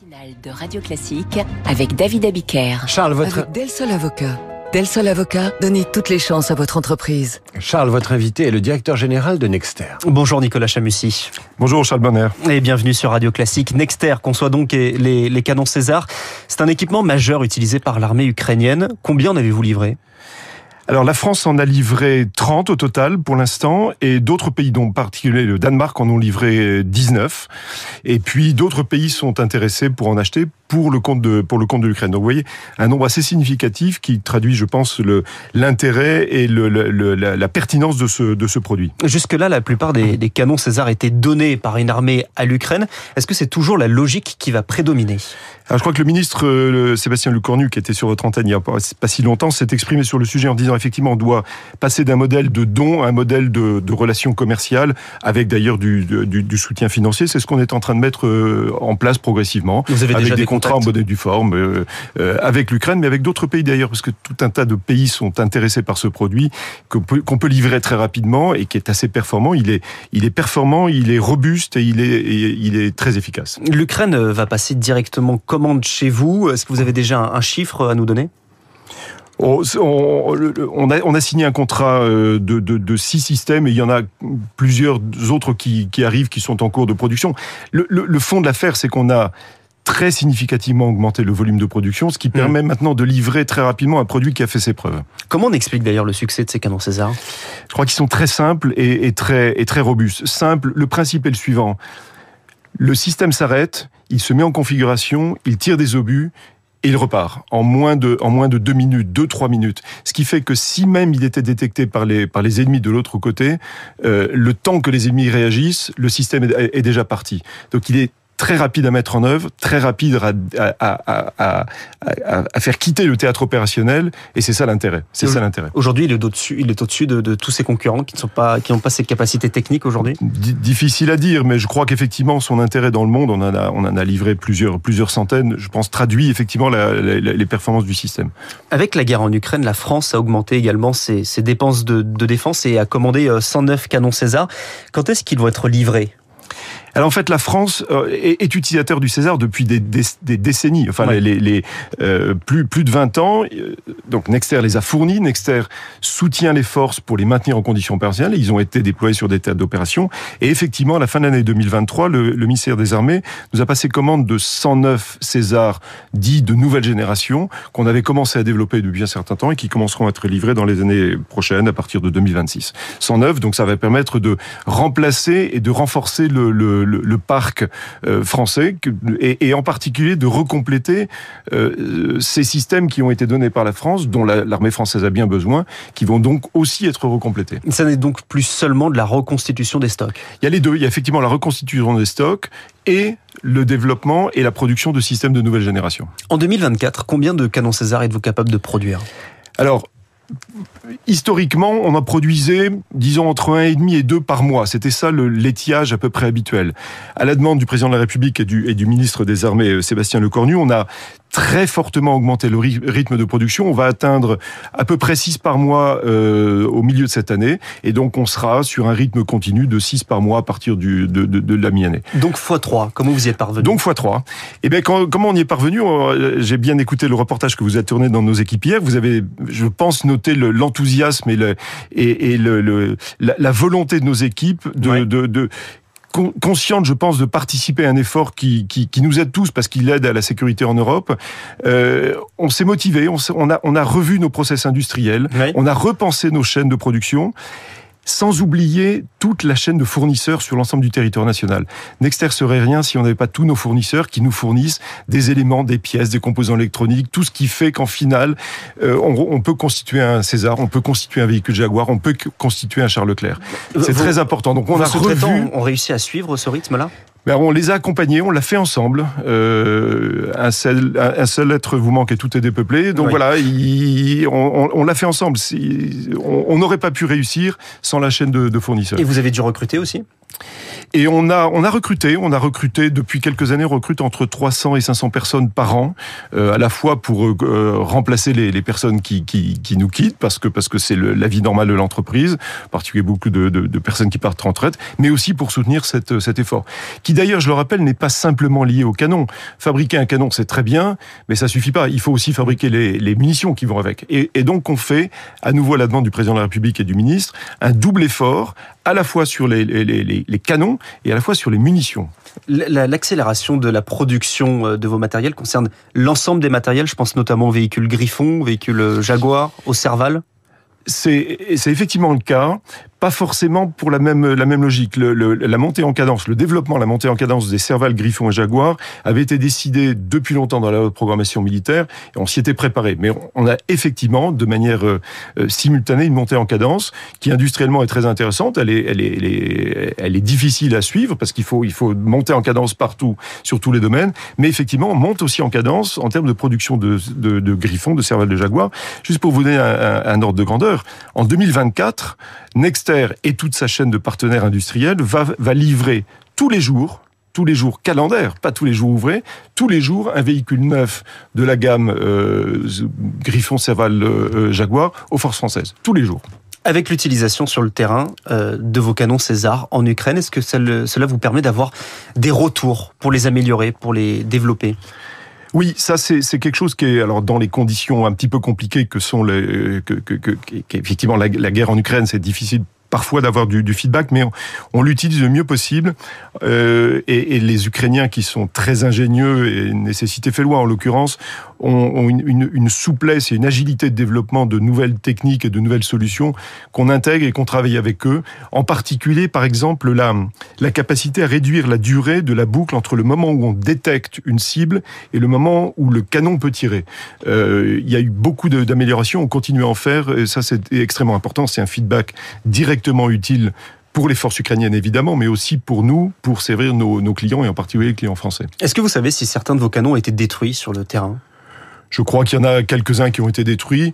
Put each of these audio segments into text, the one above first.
matinale de Radio Classique avec David Abiker. Charles, votre... Avec Del Sol Avocat. Del Sol Avocat, donnez toutes les chances à votre entreprise. Charles, votre invité est le directeur général de Nexter. Bonjour Nicolas Chamussy. Bonjour Charles Bonner. Et bienvenue sur Radio Classique. Nexter conçoit donc les, les canons César. C'est un équipement majeur utilisé par l'armée ukrainienne. Combien en avez-vous livré? Alors la France en a livré 30 au total pour l'instant et d'autres pays dont en particulier le Danemark en ont livré 19 et puis d'autres pays sont intéressés pour en acheter pour le compte de pour le compte de l'Ukraine. Donc vous voyez un nombre assez significatif qui traduit je pense le l'intérêt et le, le, la, la, pertinence de ce de ce produit. Jusque là la plupart des, des canons César étaient donnés par une armée à l'Ukraine. Est-ce que c'est toujours la logique qui va prédominer? Alors je crois que le ministre le Sébastien Lecornu qui était sur votre antenne il y a pas, pas si longtemps s'est exprimé sur le sujet en disant effectivement, on doit passer d'un modèle de don à un modèle de, de relation commerciale, avec d'ailleurs du, du, du, soutien financier. C'est ce qu'on est en train de mettre euh, en place progressivement. Vous avez avec déjà des, des contrats en modèle du forme, euh, euh, avec l'Ukraine, mais avec d'autres pays d'ailleurs, parce que tout un tas de pays sont intéressés par ce produit qu'on peut, livrer très rapidement et qui est assez performant. Il est, il est performant, il est robuste et il est, et il est très efficace. L'Ukraine va passer directement commande chez vous. Est-ce que vous avez déjà un chiffre à nous donner? On, on, a, on a signé un contrat de, de, de, six systèmes et il y en a plusieurs autres qui, qui arrivent, qui sont en cours de production. Le, le, le fond de l'affaire, c'est qu'on a très significativement augmenté le volume de production, ce qui permet mmh. maintenant de livrer très rapidement un produit qui a fait ses preuves. Comment on explique d'ailleurs le succès de ces canons César? Je crois qu'ils sont très simples et, et, très, et très robustes. Simple, le principe est le suivant. Le système s'arrête, il se met en configuration, il tire des obus, et il repart en moins de en moins de deux minutes, deux trois minutes. Ce qui fait que si même il était détecté par les par les ennemis de l'autre côté, euh, le temps que les ennemis réagissent, le système est, est déjà parti. Donc il est très rapide à mettre en œuvre, très rapide à, à, à, à faire quitter le théâtre opérationnel, et c'est ça l'intérêt. C'est ça l'intérêt. Aujourd'hui, il est au-dessus, il est au-dessus de, de, tous ses concurrents qui ne sont pas, qui n'ont pas ces capacités techniques aujourd'hui? Difficile à dire, mais je crois qu'effectivement son intérêt dans le monde, on en a, on en a livré plusieurs, plusieurs centaines. Je pense traduit effectivement la, la, les performances du système. Avec la guerre en Ukraine, la France a augmenté également ses, ses dépenses de, de défense et a commandé 109 canons César. Quand est-ce qu'ils vont être livrés? Alors en fait, la France est, est utilisateur du César depuis des, des, des décennies, enfin ouais. les, les euh, plus plus de 20 ans. Donc Nexter les a fournis, Nexter soutient les forces pour les maintenir en conditions opérationnelles. Ils ont été déployés sur des théâtres d'opération. Et effectivement, à la fin de l'année 2023, le, le, ministère des Armées nous a passé commande de 109 Césars dits de nouvelle génération qu'on avait commencé à développer depuis un certain temps et qui commenceront à être livrés dans les années prochaines à partir de 2026. 109, donc ça va permettre de remplacer et de renforcer le, le le, le, parc euh, français et, et, en particulier de recompléter euh, ces systèmes qui ont été donnés par la France, dont l'armée la, française a bien besoin, qui vont donc aussi être recomplétés. Ça n'est donc plus seulement de la reconstitution des stocks. Il y a les deux. Il y a effectivement la reconstitution des stocks et le développement et la production de systèmes de nouvelle génération. En 2024, combien de canons César êtes-vous capable de produire? Alors, historiquement, on en produisait, disons, entre 1,5 et 2 par mois. C'était ça le l'étiage à peu près habituel. À la demande du président de la République et du, et du ministre des Armées, Sébastien Lecornu, on a très fortement augmenté le rythme de production. On va atteindre à peu près 6 par mois euh, au milieu de cette année. Et donc, on sera sur un rythme continu de 6 par mois à partir du, de, de, de la mi-année. Donc, x3. Comment vous y êtes parvenu? Donc, x3. Eh bien, quand, comment on y est parvenu? J'ai bien écouté le reportage que vous avez tourné dans nos équipes hier. Vous avez, je pense, noté l'enthousiasme et, le, et, et le, le la, la, volonté de nos équipes de, ouais. de, de consciente, je pense, de participer à un effort qui, qui, qui nous aide tous parce qu'il aide à la sécurité en Europe. Euh, on s'est motivé, on, on, a, on a revu nos process industriels, oui. on a repensé nos chaînes de production sans oublier toute la chaîne de fournisseurs sur l'ensemble du territoire national. Nexter serait rien si on n'avait pas tous nos fournisseurs qui nous fournissent des éléments, des pièces, des composants électroniques, tout ce qui fait qu'en final, euh, on, on, peut constituer un César, on peut constituer un véhicule Jaguar, on peut constituer un Charles Leclerc. C'est très important. Donc on a revu... On réussit à suivre ce rythme-là? Ben on les a accompagnés, on l'a fait ensemble. Euh, un, seul, un seul être vous manque et tout est dépeuplé. Donc oui. voilà, il, on, on l'a fait ensemble. On n'aurait pas pu réussir sans la chaîne de, de, fournisseurs. Et vous avez dû recruter aussi? Et on a, on a recruté, on a recruté depuis quelques années, on recrute entre 300 et 500 personnes par an, euh, à la fois pour euh, remplacer les, les personnes qui, qui, nous quittent, parce que parce que c'est la vie normale de l'entreprise, en particulier beaucoup de, de, de, personnes qui partent en retraite, mais aussi pour soutenir cet effort, qui d'ailleurs, je le rappelle, n'est pas simplement lié au canon. Fabriquer un canon, c'est très bien, mais ça suffit pas. Il faut aussi fabriquer les, les munitions qui vont avec. Et, et donc, on fait, à nouveau à la demande du président de la République et du ministre, un double effort à la fois sur les, les, les, les canons et à la fois sur les munitions. L'accélération de la production euh, de vos matériels concerne l'ensemble des matériels, je pense notamment aux véhicules Griffon, aux véhicules euh, Jaguar, au Serval? C'est effectivement le cas pas forcément pour la même la même logique. Le, le, la montée en cadence, le développement, la montée en cadence des Serval, Griffon et Jaguar avait été décidé depuis longtemps dans la programmation militaire et on s'y était préparé. Mais on a effectivement, de manière euh, simultanée, une montée en cadence qui industriellement est très intéressante. Elle est elle est elle est, elle est difficile à suivre parce qu'il faut il faut monter en cadence partout sur tous les domaines. Mais effectivement, on monte aussi en cadence en termes de production de de, de Griffon, de Serval, de Jaguar. Juste pour vous donner un, un, un ordre de grandeur, en 2024, Next et toute sa chaîne de partenaires industriels va, va livrer tous les jours tous les jours calendaires, pas tous les jours ouvrés, tous les jours un véhicule neuf de la gamme euh, Griffon, Serval, euh, Jaguar aux forces françaises. Tous les jours. Avec l'utilisation sur le terrain euh, de vos canons César en Ukraine, est-ce que cela vous permet d'avoir des retours pour les améliorer, pour les développer? Oui, ça c'est quelque chose qui est alors dans les conditions un petit peu compliquées que sont les que, que, que qu'effectivement la, la guerre en Ukraine, c'est difficile parfois d'avoir du, feedback, mais on, l'utilise le mieux possible. Euh, et, les Ukrainiens qui sont très ingénieux et nécessité fait loi en l'occurrence, ont, une, souplesse et une agilité de développement de nouvelles techniques et de nouvelles solutions qu'on intègre et qu'on travaille avec eux. En particulier, par exemple, la, capacité à réduire la durée de la boucle entre le moment où on détecte une cible et le moment où le canon peut tirer. Euh, il y a eu beaucoup d'améliorations, on continue à en faire, et ça c'est extrêmement important. C'est un feedback directement utile pour les forces ukrainiennes évidemment, mais aussi pour nous, pour servir nos, nos clients et en particulier les clients français. Est-ce que vous savez si certains de vos canons ont été détruits sur le terrain? Je crois qu'il y en a quelques-uns qui ont été détruits.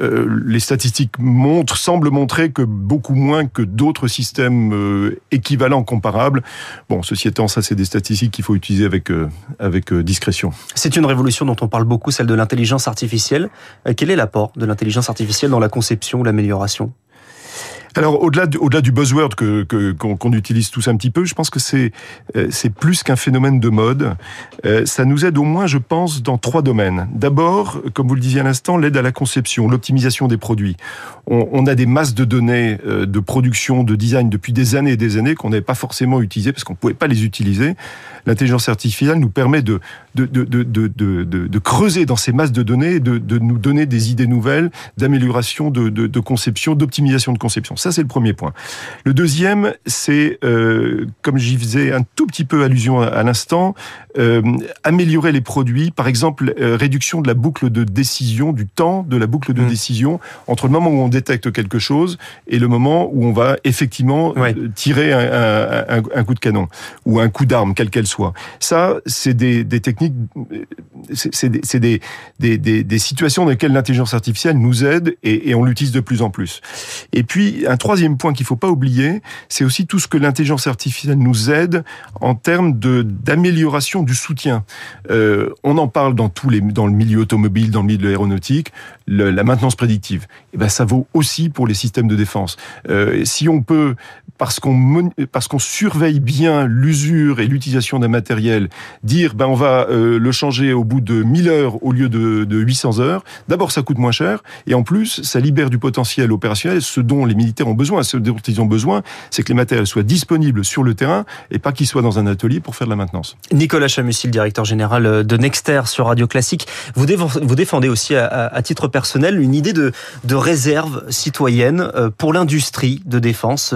Euh, les statistiques montrent, semblent montrer que beaucoup moins que d'autres systèmes euh, équivalents, comparables. Bon, ceci étant, ça, c'est des statistiques qu'il faut utiliser avec, euh, avec discrétion. C'est une révolution dont on parle beaucoup, celle de l'intelligence artificielle. quel est l'apport de l'intelligence artificielle dans la conception ou l'amélioration? Alors au-delà du, buzzword que, que qu'on, utilise tous un petit peu, je pense que c'est euh, c'est plus qu'un phénomène de mode. Euh, ça nous aide au moins, je pense, dans trois domaines. D'abord, comme vous le disiez à l'instant, l'aide à la conception, l'optimisation des produits. On, on a des masses de données euh, de production, de design depuis des années et des années qu'on n'avait pas forcément utilisées parce qu'on pouvait pas les utiliser. L'intelligence artificielle nous permet de de, de, de, de, de, creuser dans ces masses de données, de, de nous donner des idées nouvelles d'amélioration de, de conception, d'optimisation de conception. Ça, c'est le premier point. Le deuxième, c'est, euh, comme j'y faisais un tout petit peu allusion à, à l'instant, euh, améliorer les produits, par exemple, euh, réduction de la boucle de décision, du temps de la boucle de mmh. décision entre le moment où on détecte quelque chose et le moment où on va effectivement ouais. tirer un, un, un, coup de canon ou un coup d'arme, quelle qu'elle soit. Ça, c'est des, des techniques, c'est des, situations dans lesquelles l'intelligence artificielle nous aide et, et on l'utilise de plus en plus. Et puis, un troisième point qu'il faut pas oublier, c'est aussi tout ce que l'intelligence artificielle nous aide en termes d'amélioration du soutien. Euh, on en parle dans tous les dans le milieu automobile, dans le milieu de l'aéronautique, la maintenance prédictive. Et eh ben ça vaut aussi pour les systèmes de défense. Euh, si on peut parce qu'on parce qu'on surveille bien l'usure et l'utilisation d'un matériel, dire ben on va euh, le changer au bout de 1000 heures au lieu de, de 800 heures. D'abord ça coûte moins cher et en plus ça libère du potentiel opérationnel, ce dont les militaires ont besoin, ce dont ils ont besoin, c'est que les matériels soient disponibles sur le terrain et pas qu'ils soient dans un atelier pour faire de la maintenance. Nicolas Chamussi, le directeur général de Nexter sur Radio Classique, vous, défendez aussi à, titre personnel une idée de, de réserve citoyenne euh, pour l'industrie de défense.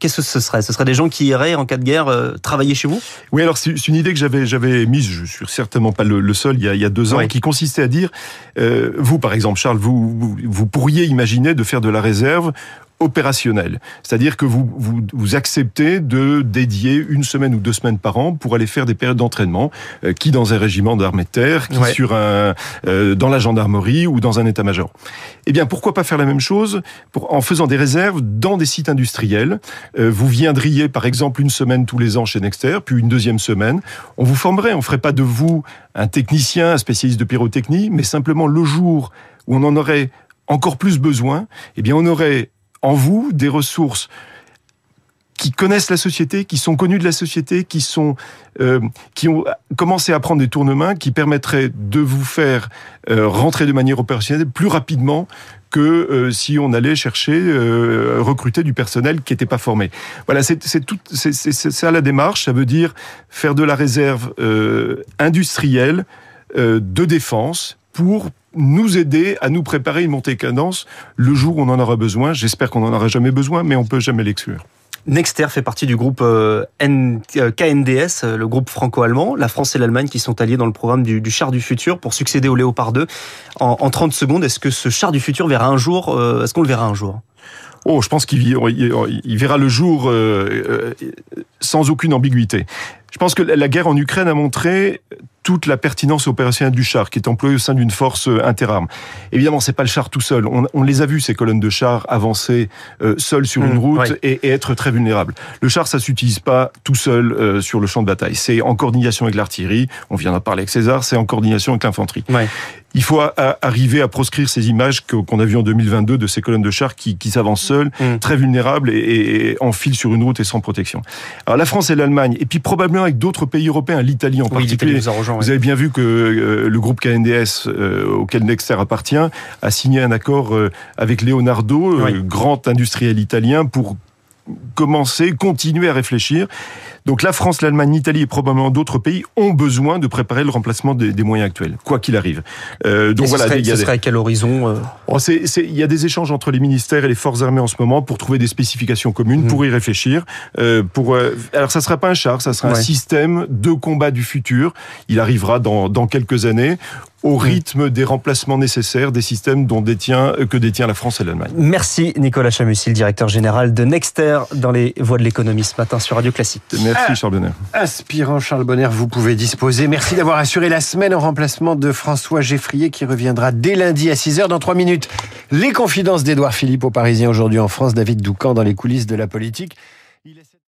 Qu'est-ce que ce serait? Ce serait des gens qui iraient en cas de guerre euh, travailler chez vous? Oui, alors c'est une idée que j'avais j'avais mise, je suis certainement pas le, le seul, il y, a, il y a deux ans, oui. qui consistait à dire, euh, vous par exemple, Charles, vous, vous, vous pourriez imaginer de faire de la réserve opérationnel. C'est-à-dire que vous, vous, vous, acceptez de dédier une semaine ou deux semaines par an pour aller faire des périodes d'entraînement, euh, qui dans un régiment d'armée de terre, qui sur un, euh, dans la gendarmerie ou dans un état-major. Eh bien, pourquoi pas faire la même chose pour, en faisant des réserves dans des sites industriels euh, Vous viendriez, par exemple, une semaine tous les ans chez Nexter, puis une deuxième semaine. On vous formerait, on ferait pas de vous un technicien, un spécialiste de pyrotechnie, mais simplement le jour où on en aurait encore plus besoin, eh bien, on aurait en vous des ressources qui connaissent la société, qui sont connues de la société, qui sont euh, qui ont commencé à prendre des tournements qui permettraient de vous faire euh, rentrer de manière opérationnelle plus rapidement que euh, si on allait chercher recruter du personnel qui n'était pas formé. Voilà, c'est tout, c'est ça la démarche. Ça veut dire faire de la réserve industrielle de défense pour nous aider à nous préparer une montée cadence le jour où on en aura besoin. J'espère qu'on n'en aura jamais besoin, mais on peut jamais l'exclure. Nexter fait partie du groupe euh, KNDS, euh, le groupe franco-allemand. La France et l'Allemagne qui sont alliés dans le programme du, char du futur pour succéder au Léopard 2. En, en 30 secondes, est-ce que ce char du futur verra un jour euh, Est-ce qu'on le verra un jour? Oh, je pense qu'il il verra le jour sans aucune ambiguïté. Je pense que la guerre en Ukraine a montré toute la pertinence opérationnelle du char qui est employé au sein d'une force euh, interarme. Évidemment, c'est pas le char tout seul. On, on, les a vus ces colonnes de chars avancer euh, seules sur une mmh, route et, et, être très vulnérables. Le char, ça s'utilise pas tout seul euh, sur le champ de bataille. C'est en coordination avec l'artillerie. On vient d'en parler avec César. C'est en coordination avec l'infanterie. Ouais il faut arriver à proscrire ces images qu'on a vues en 2022 de ces colonnes de chars qui, qui s'avancent seules, mm. très vulnérables et, et, enfilent sur une route et sans protection. Alors la France et l'Allemagne, et puis probablement avec d'autres pays européens, l'Italie en particulier. Vous avez bien vu que euh, le groupe KNDS euh, auquel Nexter appartient a signé un accord euh, avec Leonardo, grand industriel italien, pour commencer, continuer à réfléchir. Donc la France, l'Allemagne, l'Italie et probablement d'autres pays ont besoin de préparer le remplacement des, des moyens actuels, quoi qu'il arrive. Euh, donc voilà, serait, il y a ce serait à quel horizon euh oh, c'est, c'est, Il y a des échanges entre les ministères et les forces armées en ce moment pour trouver des spécifications communes, mmh. pour y réfléchir. Euh, pour alors ça sera pas un char, ça sera ouais. un système de combat du futur. Il arrivera dans, dans quelques années au rythme des remplacements nécessaires des systèmes dont détient, que détient la France et l'Allemagne. Merci Nicolas Chamussi, le directeur général de Nexter dans les voies de l'économie ce matin sur Radio Classique. Merci ah, Charles Bonner. Aspirant Charles Bonner, vous pouvez disposer. Merci d'avoir assuré la semaine en remplacement de François Geffrier qui reviendra dès lundi à 6h dans 3 minutes. Les confidences d'Edouard Philippe au Parisien aujourd'hui en France, David Doucan dans les coulisses de la politique.